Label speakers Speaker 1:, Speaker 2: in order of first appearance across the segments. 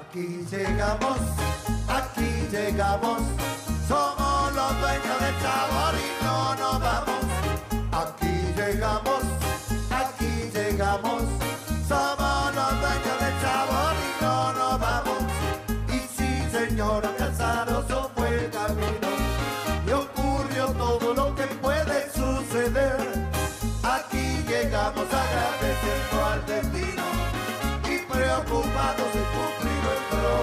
Speaker 1: Aquí llegamos, aquí llegamos,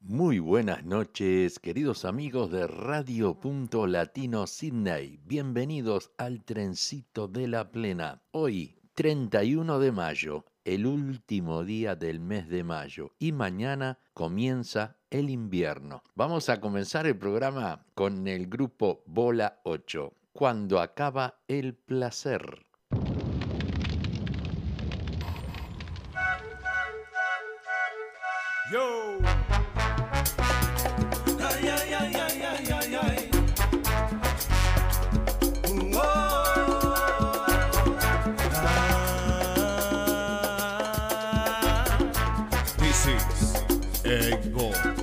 Speaker 2: Muy buenas noches, queridos amigos de Radio Punto Latino Sydney. Bienvenidos al trencito de la plena. Hoy, 31 de mayo, el último día del mes de mayo, y mañana comienza el invierno. Vamos a comenzar el programa con el grupo Bola 8, cuando acaba el placer.
Speaker 3: Yo. Ay, ay, ay, ay, ay, ay, ay. Mm, oh. Ah. This is Egg Ball.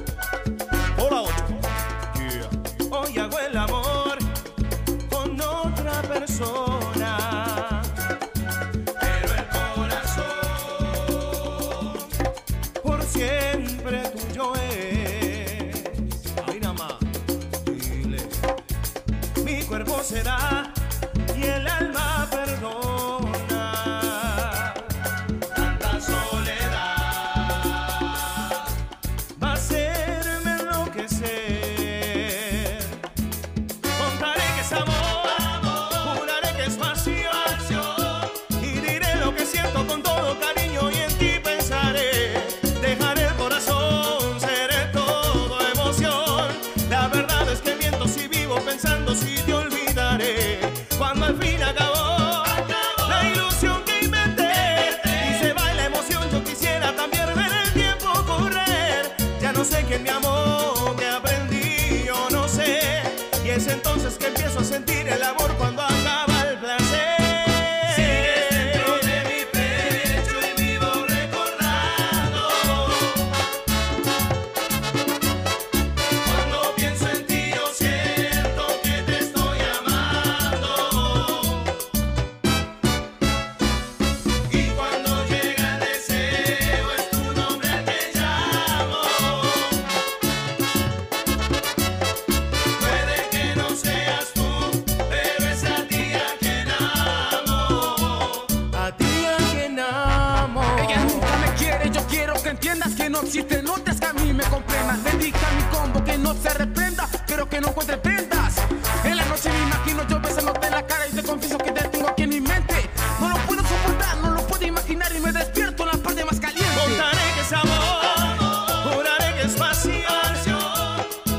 Speaker 3: Se
Speaker 4: arrepienta, pero que no encuentre prendas. En la noche me imagino yo besándote en la cara y te confieso que te tengo aquí en mi mente. No lo puedo soportar, no lo puedo imaginar y me despierto en la parte más caliente.
Speaker 3: Contaré que es amor, juraré que es pasión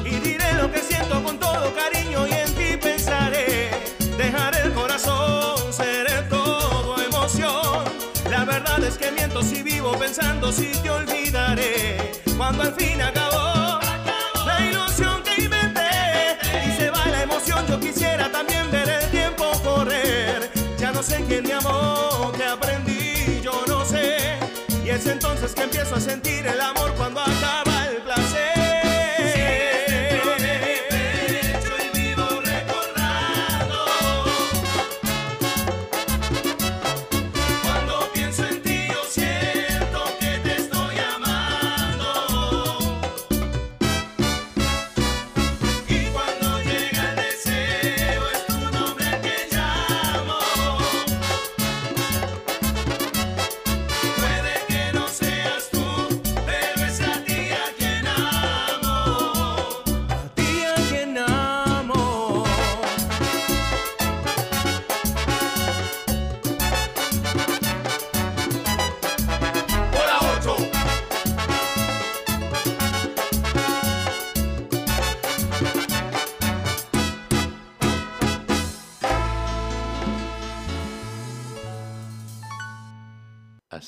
Speaker 3: y diré lo que siento con todo cariño y en ti pensaré. Dejaré el corazón, seré todo emoción. La verdad es que miento si vivo pensando si te olvidaré. Cuando al fin Sé quién me amó, que aprendí, yo no sé. Y es entonces que empiezo a sentir el amor cuando acaba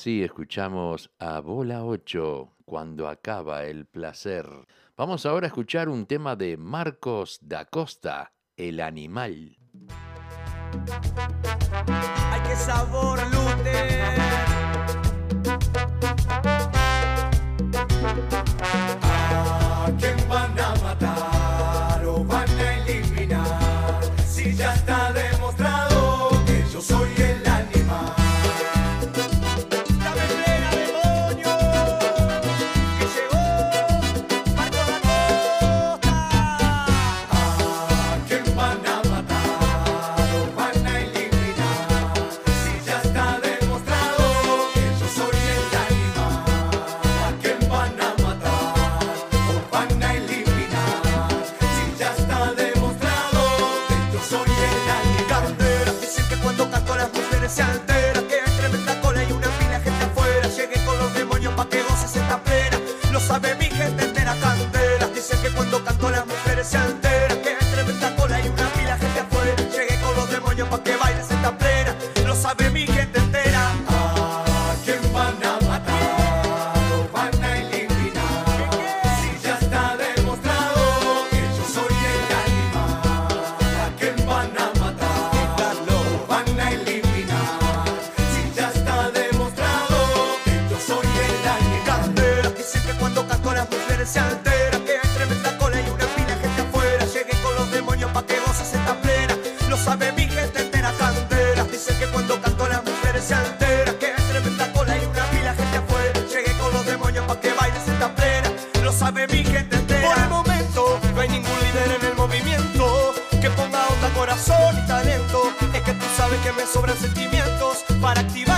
Speaker 2: así escuchamos a Bola 8 cuando acaba el placer. Vamos ahora a escuchar un tema de Marcos da Costa, El animal.
Speaker 5: ¡Ay, qué sabor, Luther!
Speaker 6: ¿A quién van a matar o van a eliminar si ya está
Speaker 5: me sobran sentimientos para
Speaker 2: activar.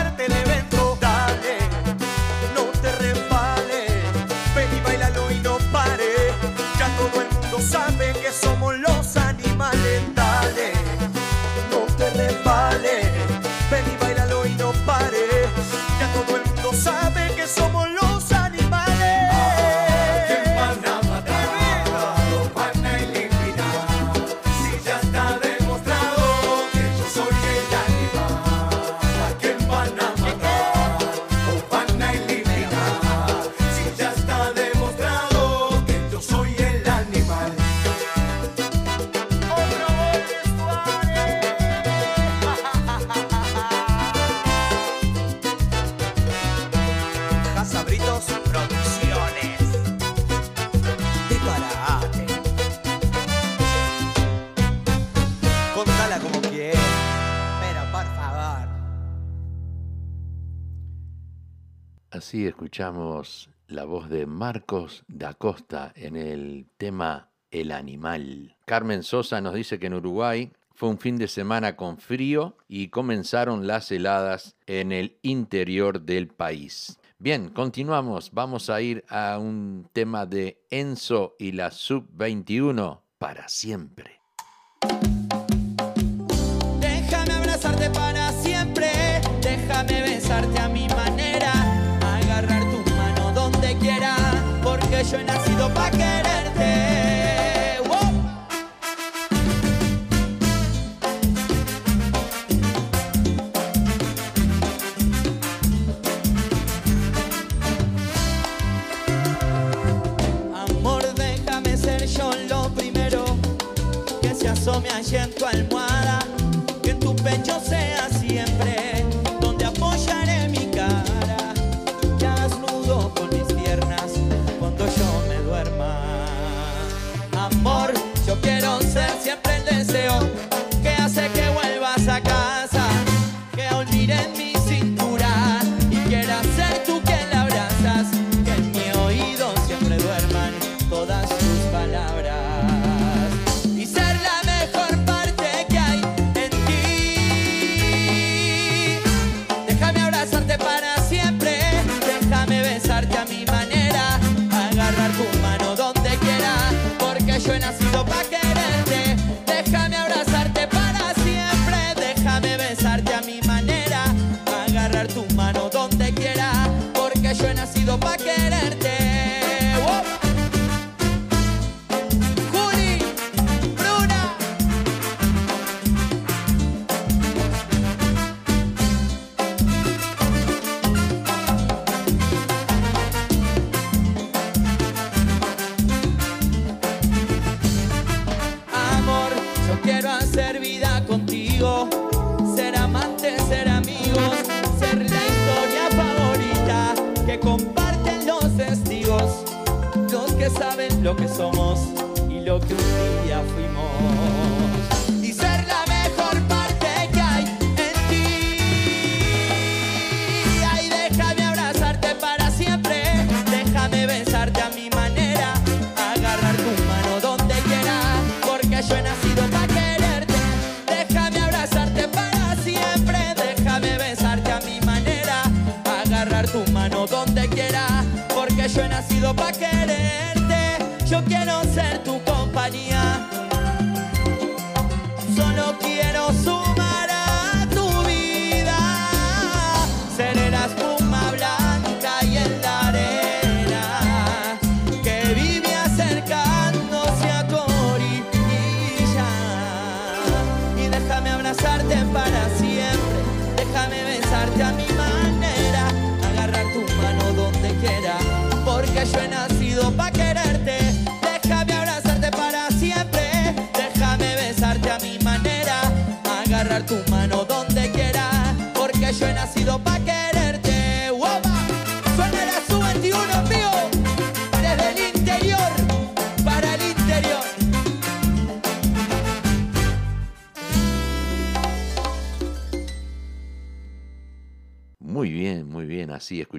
Speaker 2: escuchamos la voz de Marcos da Costa en el tema El animal. Carmen Sosa nos dice que en Uruguay fue un fin de semana con frío y comenzaron las heladas en el interior del país. Bien, continuamos. Vamos a ir a un tema de Enzo y la Sub-21 para siempre.
Speaker 7: Déjame abrazarte para siempre, déjame besarte a mí. yo he nacido para quererte. ¡Wow! Amor, déjame ser yo lo primero que se asome allí en tu alma.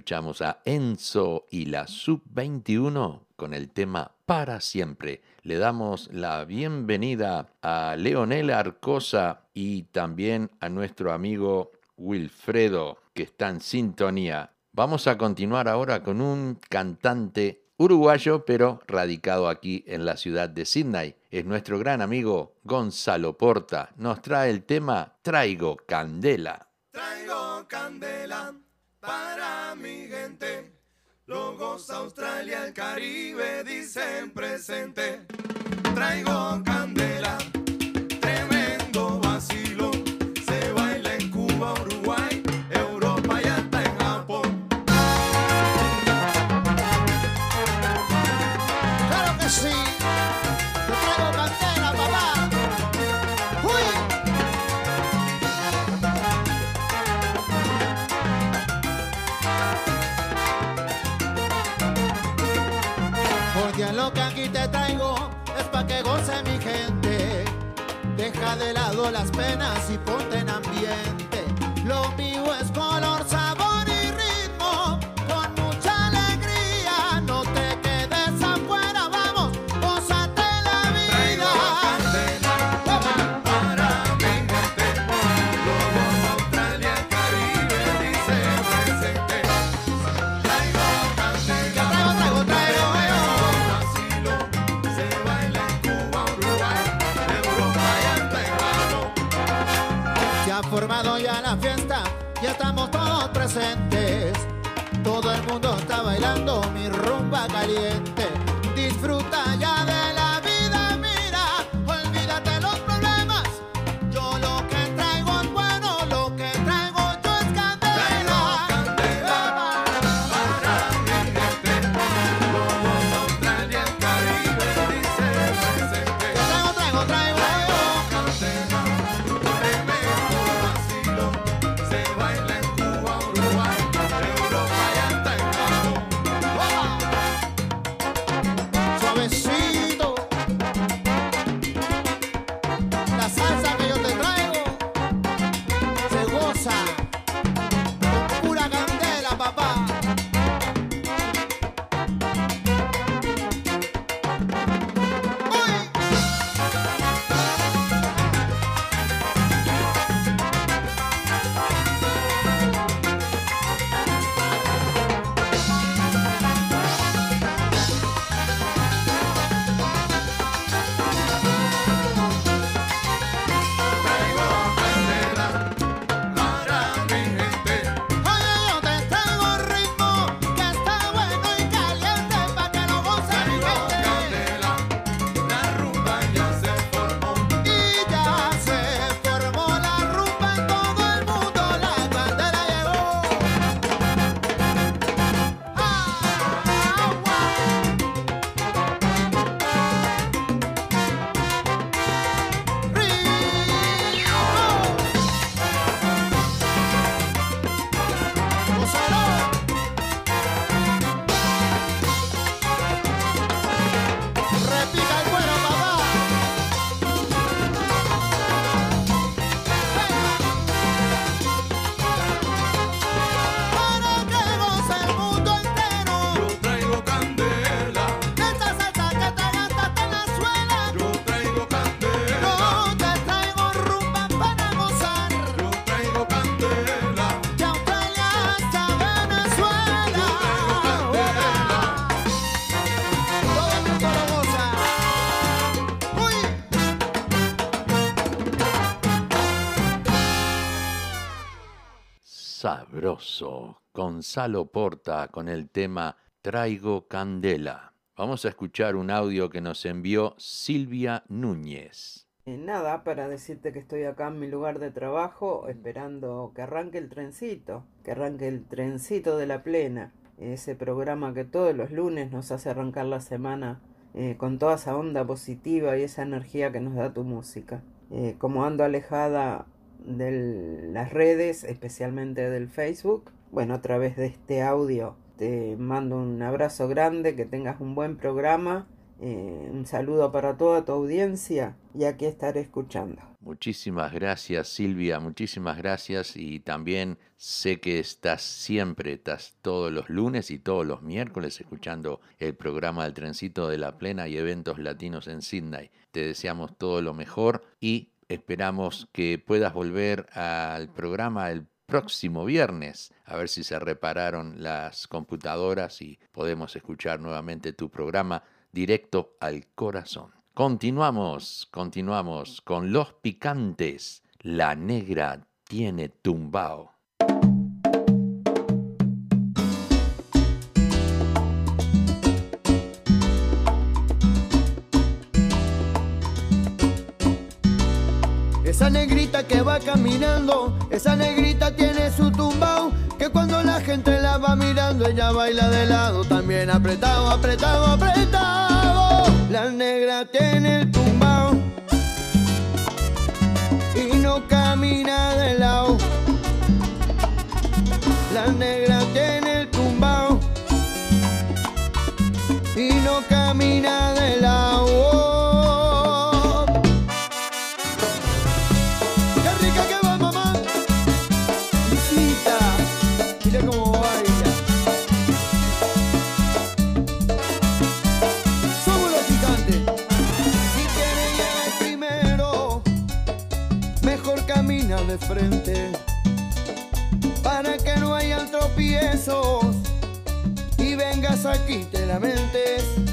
Speaker 7: escuchamos a Enzo y la Sub-21 con el tema Para siempre. Le damos la bienvenida a Leonel Arcosa y también a nuestro amigo Wilfredo, que está en sintonía. Vamos a continuar ahora con un cantante uruguayo, pero radicado aquí en la ciudad de Sydney. Es nuestro gran amigo Gonzalo Porta. Nos trae el tema Traigo Candela.
Speaker 8: Traigo Candela para mi gente. Logos Australia, el Caribe dicen presente. Traigo candela.
Speaker 9: que goce mi gente. Deja de lado las penas y ponte en ambiente. Lo mío
Speaker 8: 말이
Speaker 9: 에.
Speaker 2: Sabroso. Gonzalo Porta con el tema Traigo Candela. Vamos a escuchar un audio que nos envió Silvia Núñez.
Speaker 10: Eh, nada, para decirte que estoy acá en mi lugar de trabajo esperando que arranque el trencito, que arranque el trencito de la plena, ese programa que todos los lunes nos hace arrancar la semana eh, con toda esa onda positiva y esa energía que nos da tu música. Eh, como ando alejada de las redes, especialmente del Facebook, bueno, a través de este audio te mando un abrazo grande, que tengas un buen programa, eh, un saludo para toda tu audiencia y aquí estaré escuchando.
Speaker 2: Muchísimas gracias Silvia, muchísimas gracias y también sé que estás siempre, estás todos los lunes y todos los miércoles escuchando el programa del trencito de la plena y eventos latinos en Sydney. Te deseamos todo lo mejor y esperamos que puedas volver al programa el próximo viernes, a ver si se repararon las computadoras y podemos escuchar nuevamente tu programa directo al corazón. Continuamos, continuamos con los picantes. La negra tiene tumbao.
Speaker 11: Esa negrita que va caminando, esa negrita tiene su tumbao, que cuando la gente la va mirando, ella baila de lado, también apretado, apretado, apretado. La negra tiene el tumbao y no camina de lado. La negra tiene el tumbao y no camina de y vengas aquí te lamentes.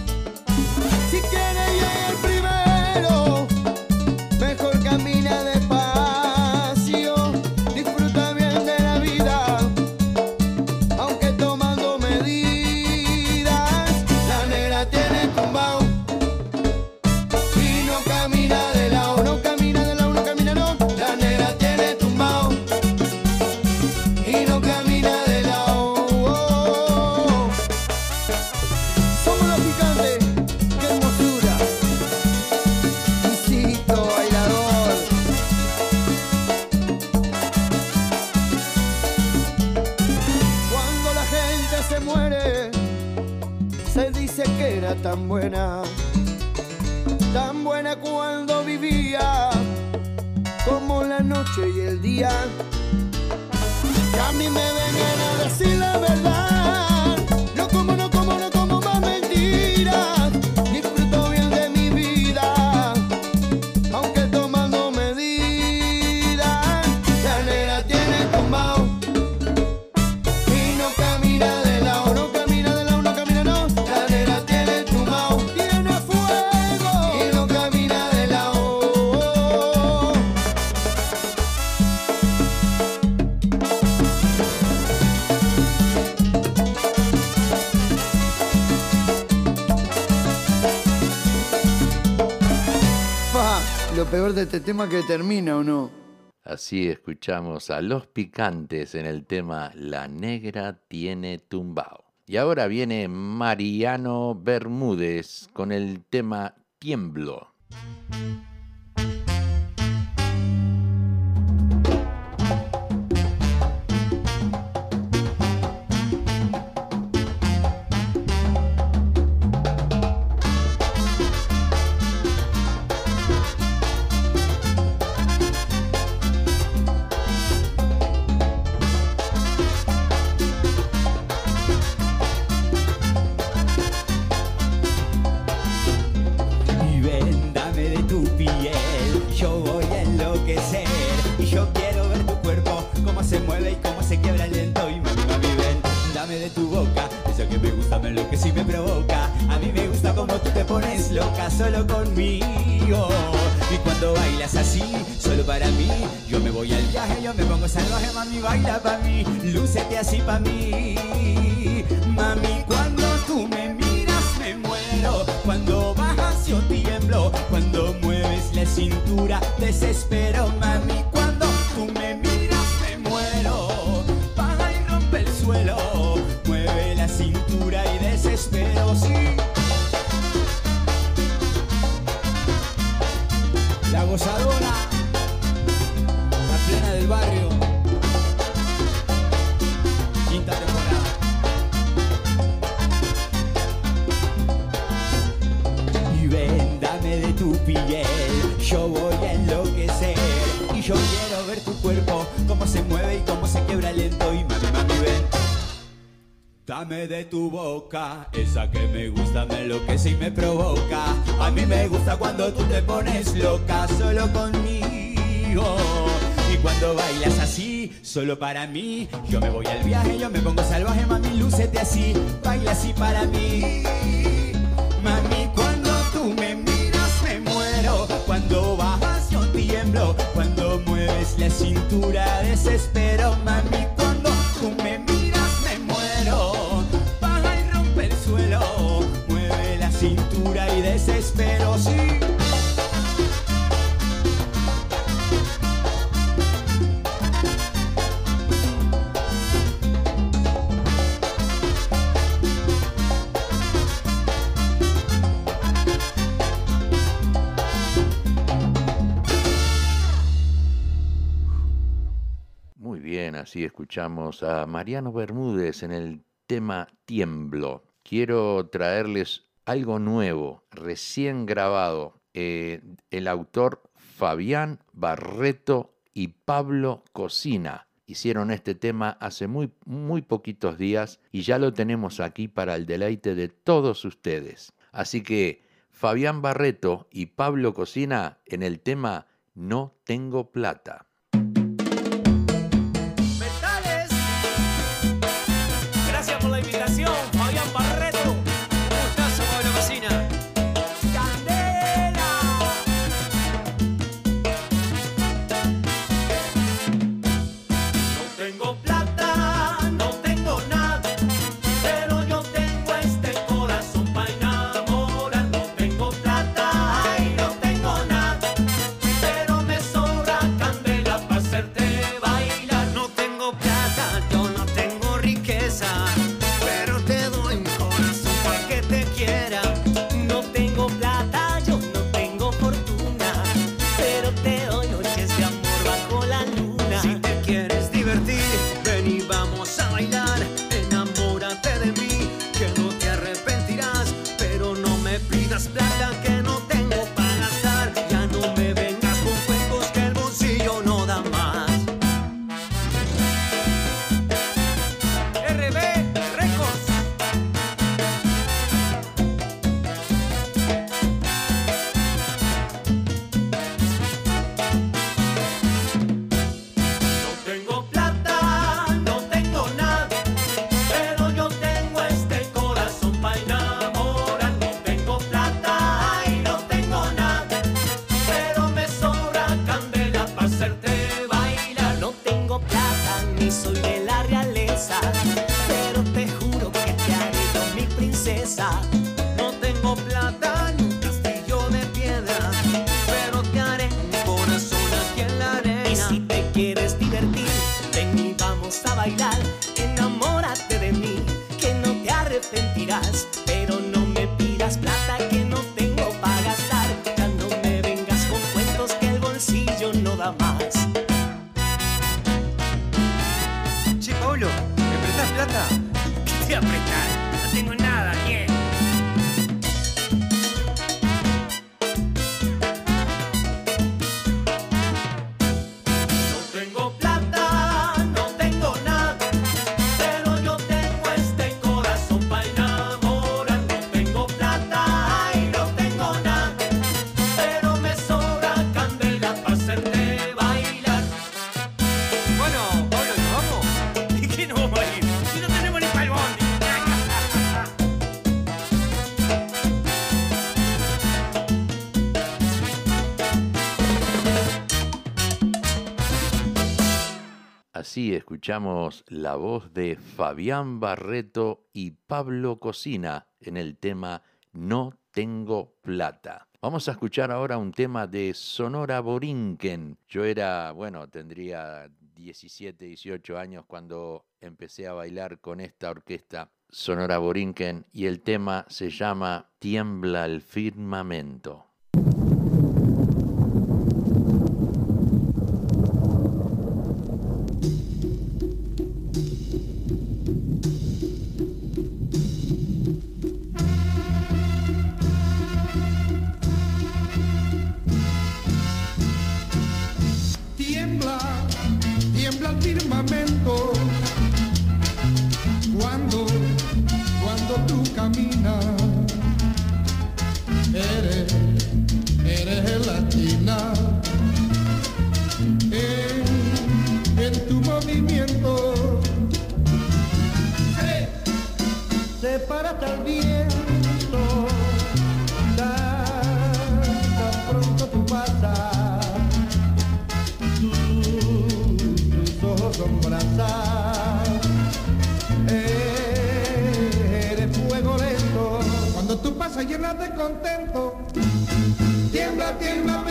Speaker 11: Este tema que termina o no.
Speaker 2: Así escuchamos a los picantes en el tema La negra tiene tumbao. Y ahora viene Mariano Bermúdez con el tema Tiemblo.
Speaker 12: loca solo conmigo. Y cuando bailas así, solo para mí, yo me voy al viaje, yo me pongo salvaje, mami, baila pa' mí, lúcete así pa' mí. Mami, cuando tú me miras me muero, cuando bajas yo tiemblo, cuando mueves la cintura desespero. tu boca, esa que me gusta me enloquece y me provoca. A mí me gusta cuando tú te pones loca solo conmigo. Y cuando bailas así, solo para mí, yo me voy al viaje, yo me pongo salvaje, mami, lúcete así, baila así para mí. Mami, cuando tú me miras me muero, cuando bajas yo tiemblo, cuando mueves la cintura desespero, mami.
Speaker 2: a Mariano Bermúdez en el tema Tiemblo. Quiero traerles algo nuevo, recién grabado. Eh, el autor Fabián Barreto y Pablo Cocina hicieron este tema hace muy, muy poquitos días y ya lo tenemos aquí para el deleite de todos ustedes. Así que Fabián Barreto y Pablo Cocina en el tema
Speaker 13: No tengo
Speaker 14: plata.
Speaker 2: digas escuchamos la voz de Fabián Barreto y Pablo Cocina en el tema No tengo plata. Vamos a escuchar ahora un tema de Sonora Borinquen. Yo era, bueno, tendría 17, 18 años cuando empecé a bailar con esta orquesta Sonora Borinquen y el tema se llama Tiembla el firmamento.
Speaker 15: Contento. Tiembla, tiembla,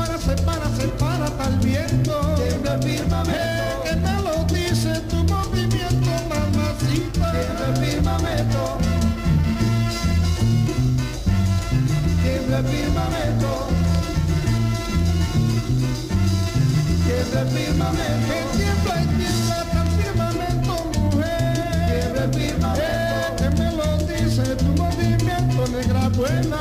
Speaker 15: para, se para, el viento. Tiembla firmamento. Que me lo dice tu movimiento, mamacita. Tiembla firmamento. Tiembla firmamento. Tiembla firmamento. Que tiembla tiembla firmamento, mujer. Que me lo dice tu movimiento, negra buena.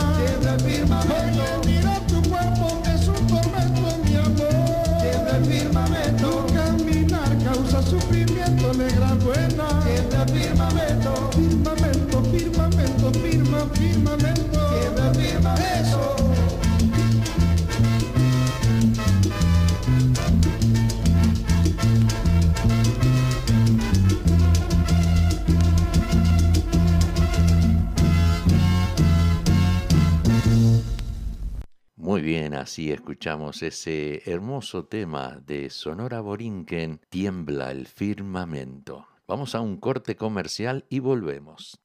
Speaker 2: Bien, así escuchamos ese hermoso tema de Sonora Borinquen, Tiembla el firmamento. Vamos a un corte comercial y volvemos.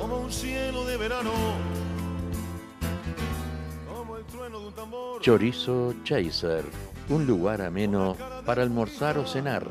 Speaker 16: como un cielo de verano, como el trueno de un tambor.
Speaker 2: Chorizo Chaser, un lugar ameno para almorzar o cenar,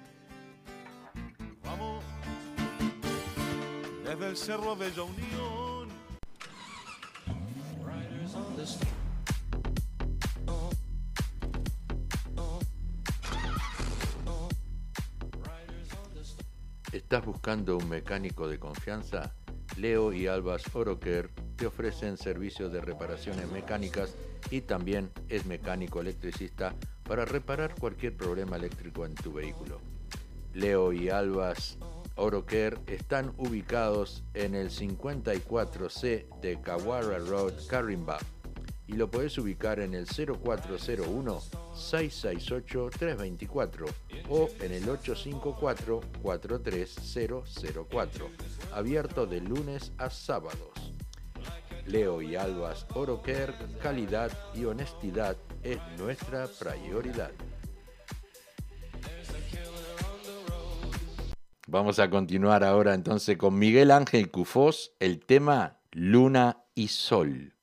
Speaker 16: Cerro Bella Unión.
Speaker 2: ¿Estás buscando un mecánico de confianza? Leo y Albas Oroker te ofrecen servicios de reparaciones mecánicas y también es mecánico electricista para reparar cualquier problema eléctrico en tu vehículo. Leo y Albas Oroker están ubicados en el 54C de Kawara Road, Carimba y lo podés ubicar en el 0401-668-324 o en el 854-43004, abierto de lunes a sábados. Leo y Albas Oroquer, calidad y honestidad es nuestra prioridad. Vamos a continuar ahora entonces con Miguel Ángel Cufós, el tema Luna y Sol.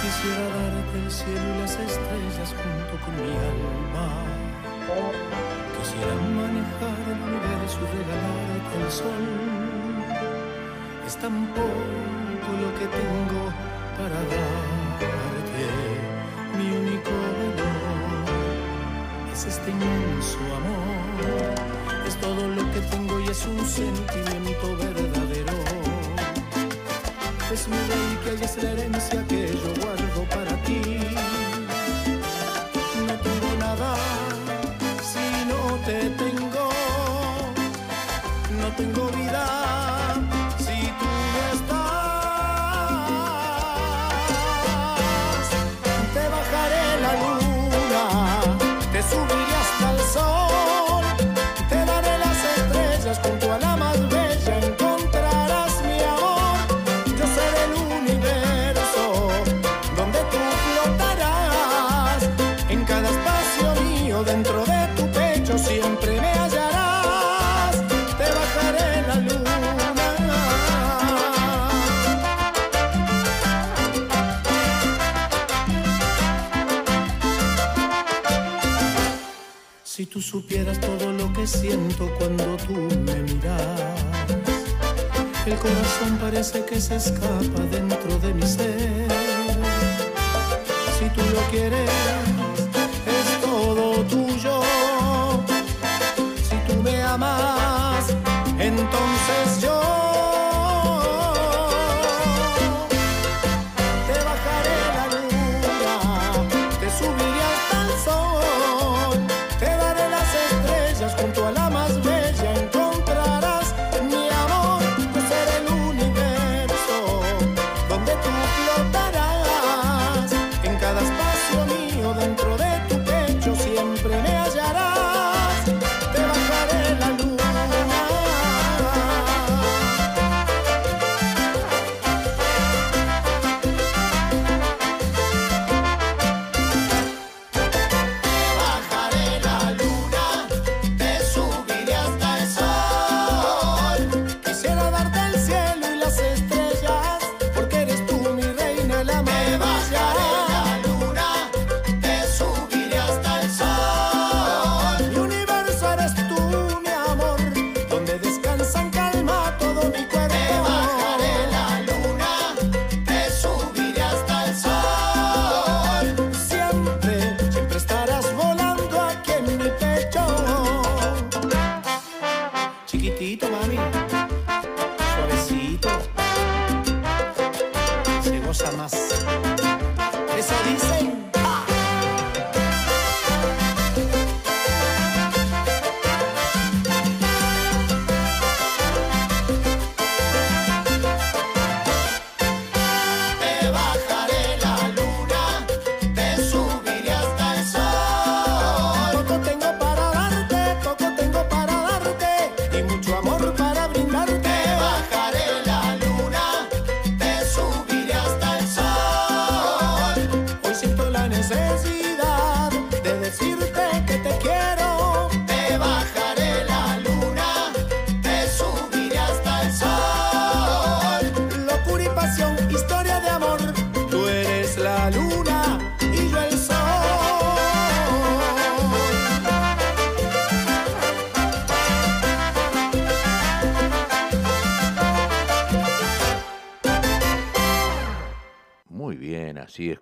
Speaker 16: Quisiera darte el cielo y las estrellas junto con mi alma. Quisiera manejar el universo y regalarte el sol. Es tan poco lo que tengo para darte. Mi único es este inmenso amor. Es todo lo que tengo y es un sentimiento verdadero. Es mi reliquia y es la herencia que yo guardo tú supieras todo lo que siento cuando tú me miras, el corazón parece que se escapa dentro de mi ser. Si tú lo quieres, es todo tuyo. Si tú me amas, entonces yo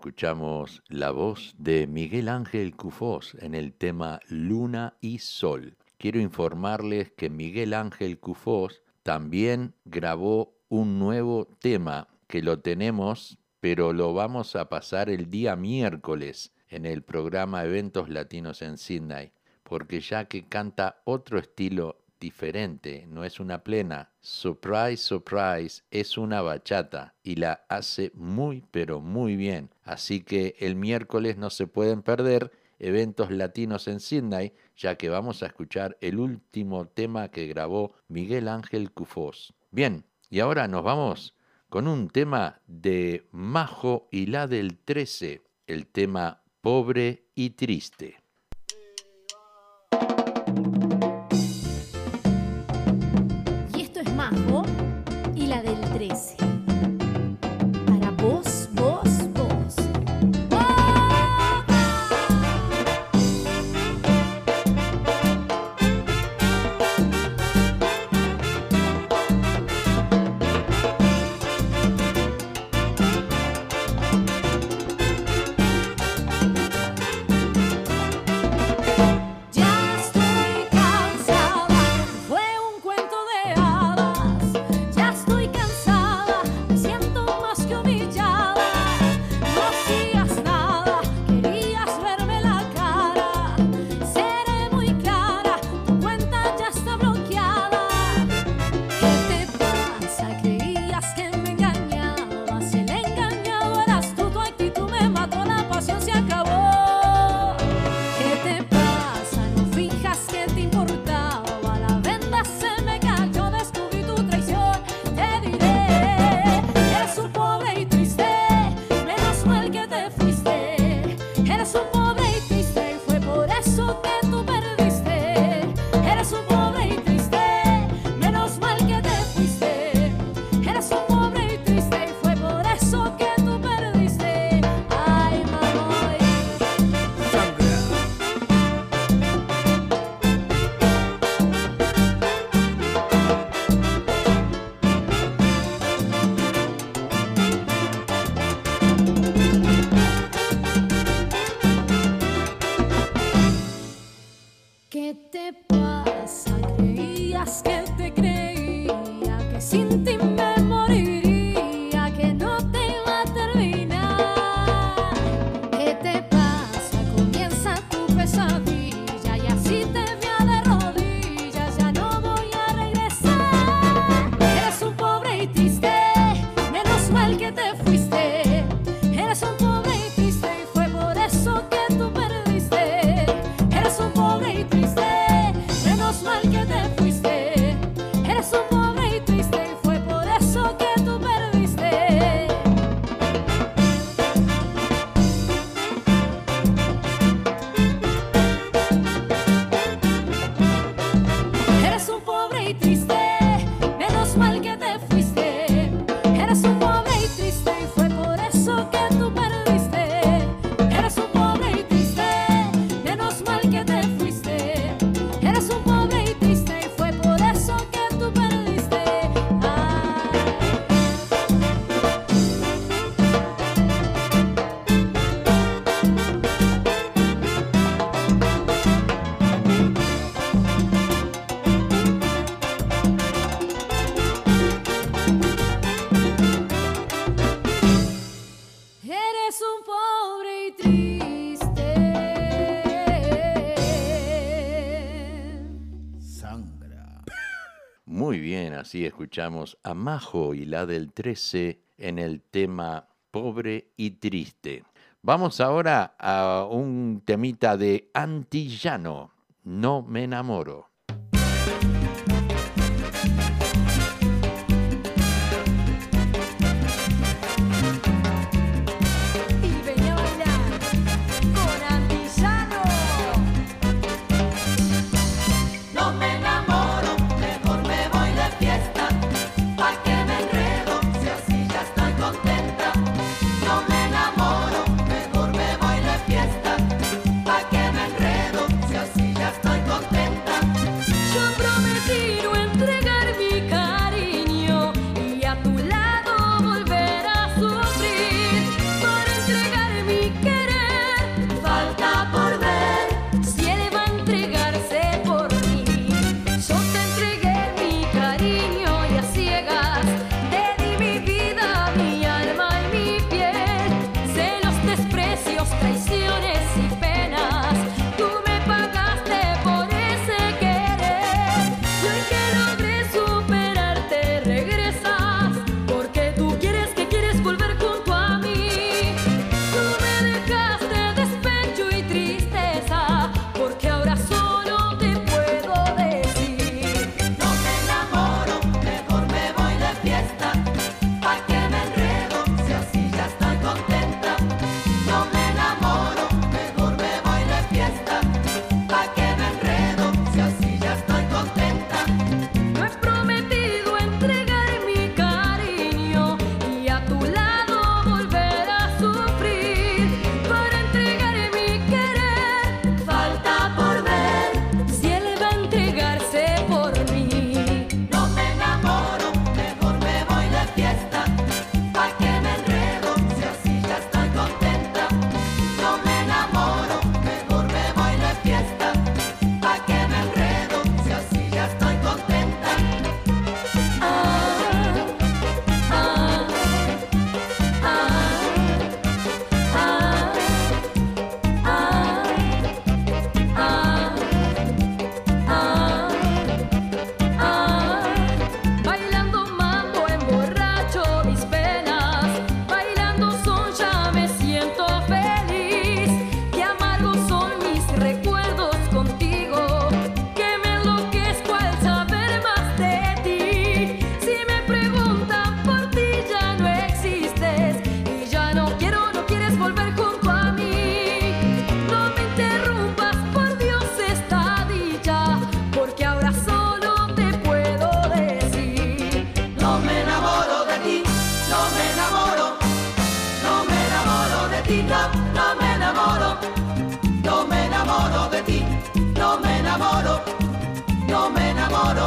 Speaker 2: escuchamos la voz de Miguel Ángel Cufós en el tema Luna y Sol. Quiero informarles que Miguel Ángel Cufós también grabó un nuevo tema que lo tenemos, pero lo vamos a pasar el día miércoles en el programa Eventos Latinos en Sydney, porque ya que canta otro estilo diferente, no es una plena. Surprise, surprise, es una bachata y la hace muy, pero muy bien. Así que el miércoles no se pueden perder eventos latinos en Sydney, ya que vamos a escuchar el último tema que grabó Miguel Ángel Cufós. Bien, y ahora nos vamos con un tema de Majo y la del 13, el tema Pobre y Triste.
Speaker 17: Esquecer. así
Speaker 2: escuchamos a Majo y la del 13 en el tema Pobre y Triste. Vamos ahora a un temita de Antillano, No me enamoro.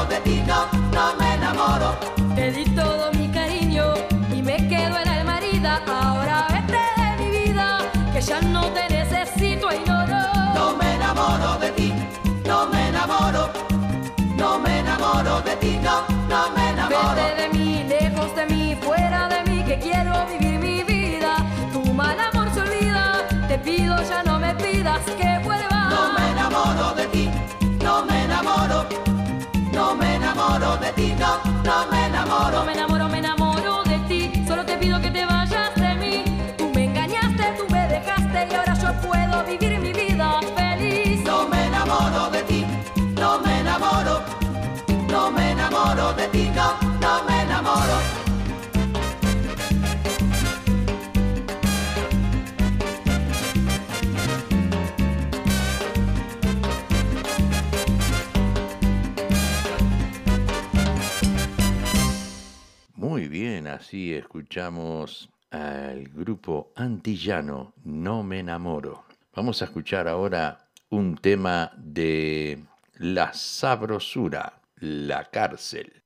Speaker 18: De
Speaker 2: ti, no, no me enamoro.
Speaker 18: Te di todo mi cariño y me quedo en alma herida. Ahora vete de mi vida, que ya no te necesito y no, no.
Speaker 2: No me enamoro de ti, no me enamoro. No me enamoro de ti, no, no me enamoro.
Speaker 18: Vete de mí, lejos de mí, fuera de mí, que quiero vivir mi vida. Tu mal amor se olvida, te pido ya no me pidas que vuelva.
Speaker 2: No me enamoro de ti, no me enamoro. No me enamoro de ti, no, no me enamoro.
Speaker 18: No me enamoro, me enamoro de ti. Solo te pido que te vayas de mí. Tú me engañaste, tú me dejaste y ahora yo puedo vivir mi vida feliz.
Speaker 2: No me enamoro de ti, no me enamoro. No me enamoro de ti, no, no me enamoro.
Speaker 19: Muy bien, así escuchamos al grupo antillano No me enamoro. Vamos a escuchar ahora un tema de La Sabrosura, La Cárcel.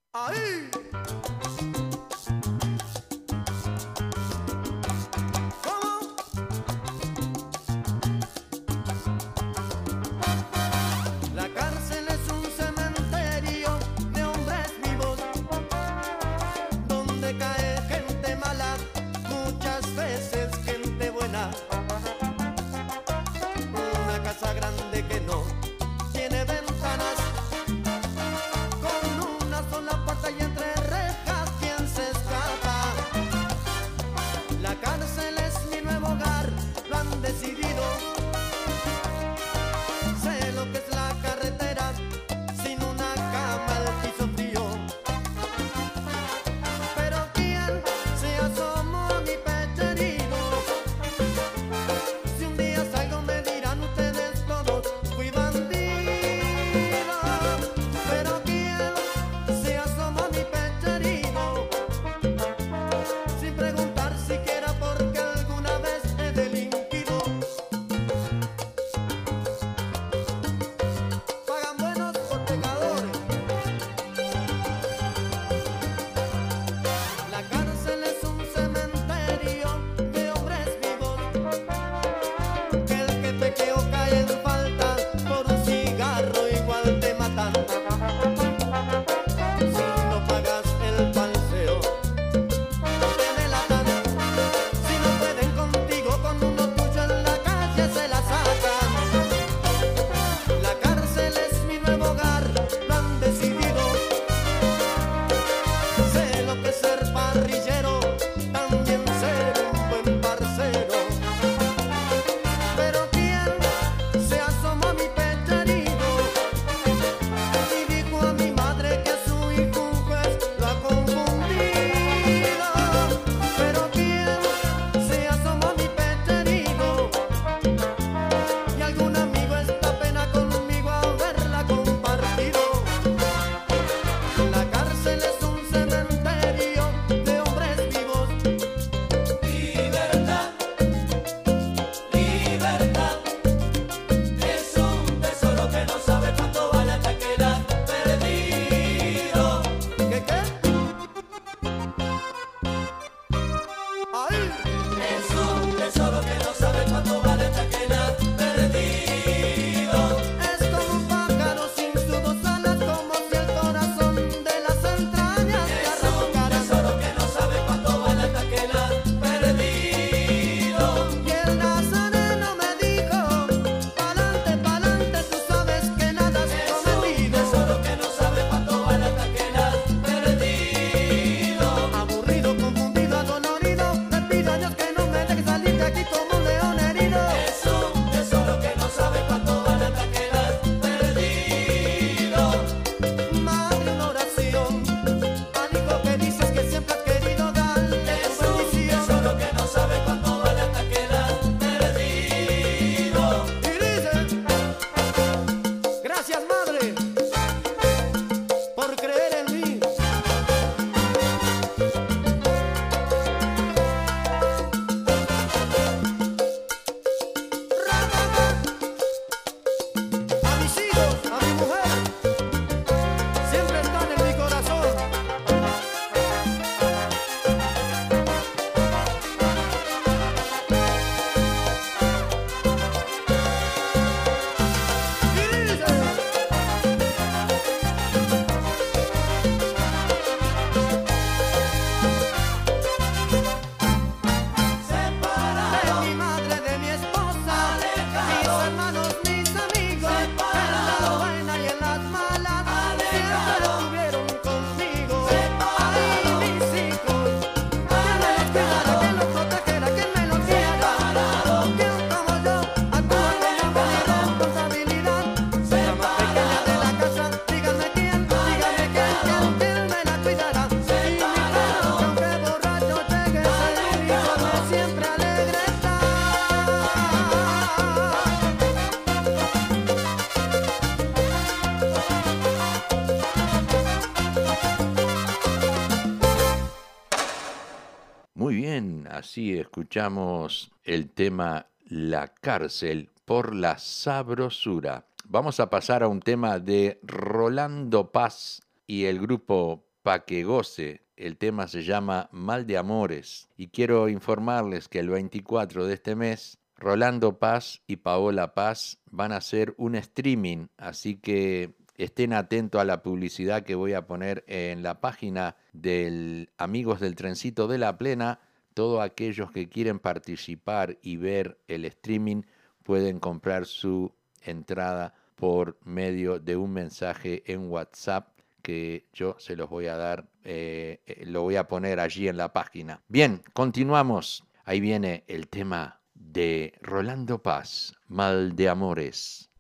Speaker 2: Así escuchamos el tema La cárcel por la sabrosura. Vamos a pasar a un tema de Rolando Paz y el grupo Pa' goce. El tema se llama Mal de Amores y quiero informarles que el 24 de este mes Rolando Paz y Paola Paz van a hacer un streaming, así que estén atentos a la publicidad que voy a poner en la página del Amigos del Trencito de la Plena. Todos aquellos que quieren participar y ver el streaming pueden comprar su entrada por medio de un mensaje en WhatsApp que yo se los voy a dar, eh, eh, lo voy a poner allí en la página. Bien, continuamos. Ahí viene el tema de Rolando Paz, Mal de Amores.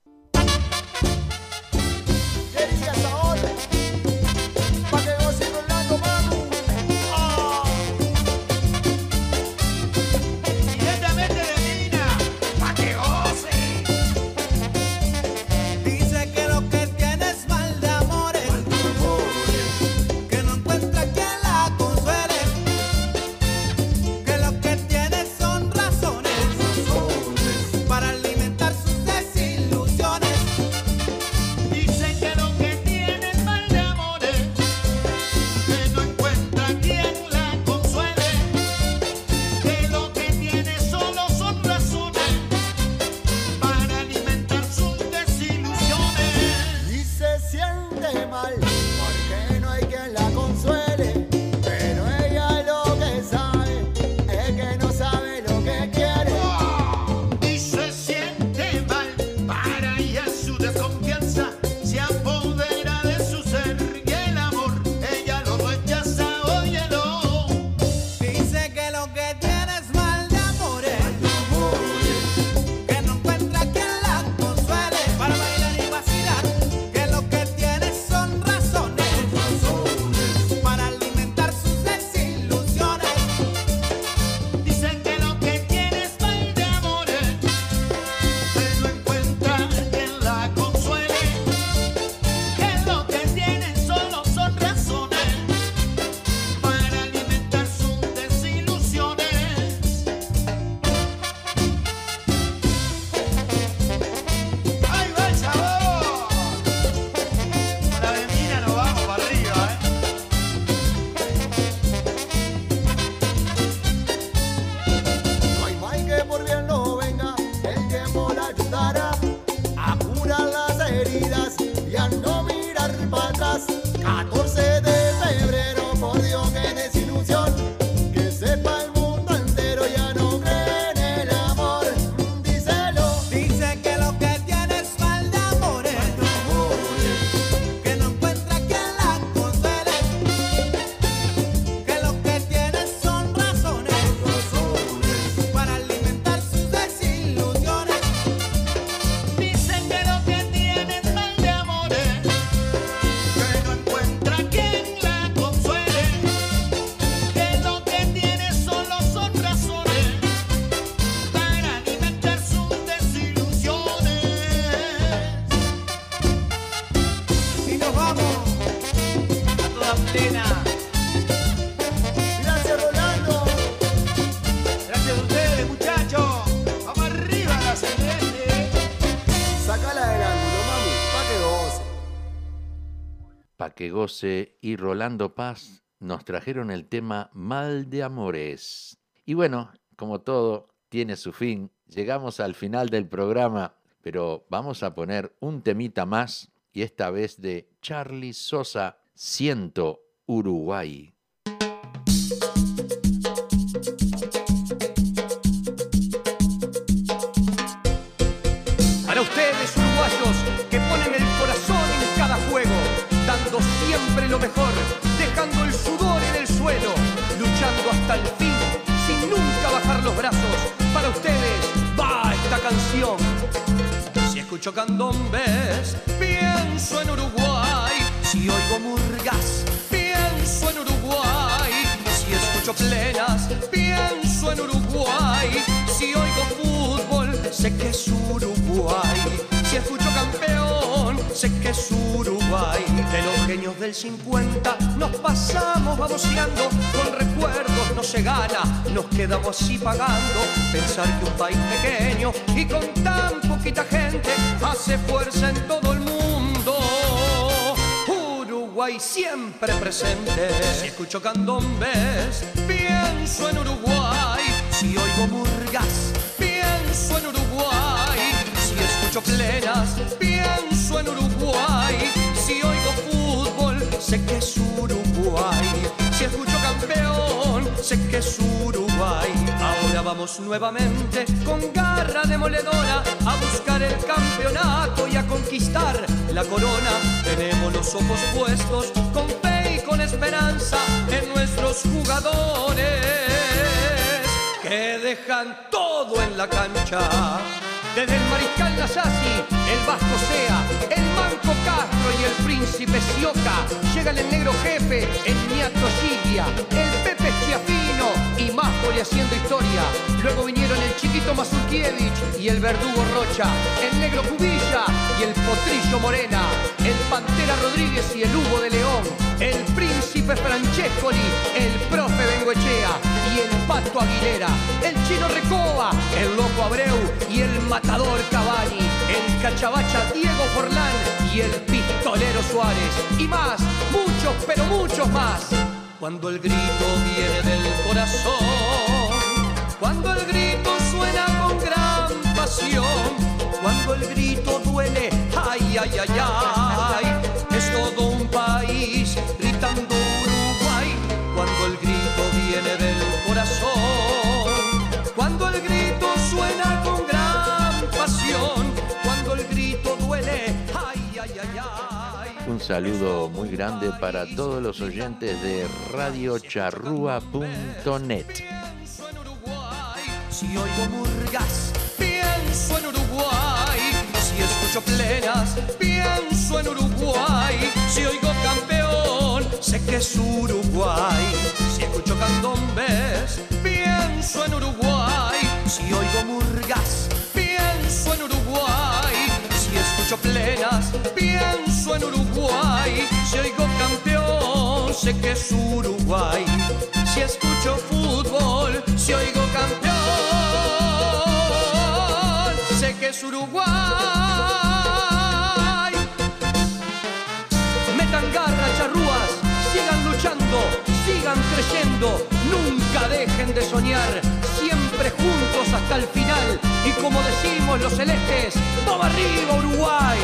Speaker 11: Y Rolando
Speaker 2: Paz nos trajeron el tema Mal de Amores. Y bueno, como todo tiene su fin, llegamos al final del programa, pero vamos a poner un temita más y esta vez de Charlie Sosa, Siento Uruguay.
Speaker 20: Siempre lo mejor, dejando el sudor en el suelo, luchando hasta el fin, sin nunca bajar los brazos. Para ustedes va esta canción. Si escucho candombes, pienso en Uruguay. Si oigo murgas, pienso en Uruguay. Si escucho plenas, pienso en Uruguay. Si oigo fútbol, sé que es Uruguay. Si escucho campeón, sé que es Uruguay. De los genios del 50 nos pasamos baboseando, con recuerdos no se gana, nos quedamos así pagando. Pensar que un país pequeño y con tan poquita gente hace fuerza en todo el mundo. Uruguay siempre presente. Si escucho candombes, pienso en Uruguay. Si oigo murgas, pienso en Uruguay. Si escucho plenas, pienso en Uruguay. Si oigo fútbol, sé que es Uruguay. Si escucho campeón, sé que es Uruguay. Ahora vamos nuevamente con garra demoledora a buscar el campeonato y a conquistar la corona. Tenemos los ojos puestos con fe y con esperanza en nuestros jugadores que dejan todo en la cancha. Desde el Mariscal Nasasi, el Vasco Sea, el Manco Castro y el Príncipe Sioca, llegan el negro jefe, el Niato Gigia, el Pepe Chiafino y Máspoli haciendo historia. Luego vinieron el chiquito Mazurkiewicz y el Verdugo Rocha, el negro Cubilla y el Potrillo Morena, el Pantera Rodríguez y el Hugo de León, el Príncipe Francescoli, el Profe Bengoechea y el Pato Aguilera, el Chino Recoba, el Loco Abreu Matador Cavani, el Cachabacha Diego Forlán y el Pistolero Suárez. Y más, muchos, pero muchos más. Cuando el grito viene del corazón, cuando el grito suena con gran pasión, cuando el grito duele, ay, ay, ay, ay,
Speaker 2: saludo muy grande para todos los oyentes de radiocharrúa.net.
Speaker 20: Si oigo murgas, pienso en Uruguay. Si escucho plenas, pienso en Uruguay. Si oigo campeón, sé que es Uruguay. Si escucho candombes, pienso en Uruguay. Si oigo murgas, pienso en Uruguay. Si escucho plenas, pienso en Uruguay. Si oigo campeón, sé que es Uruguay. Si escucho fútbol, si oigo campeón, sé que es Uruguay. Metan garra, charrúas, sigan luchando, sigan creyendo, nunca dejen de soñar, siempre juntos hasta el final. Y como decimos los celestes, ¡vamos arriba Uruguay!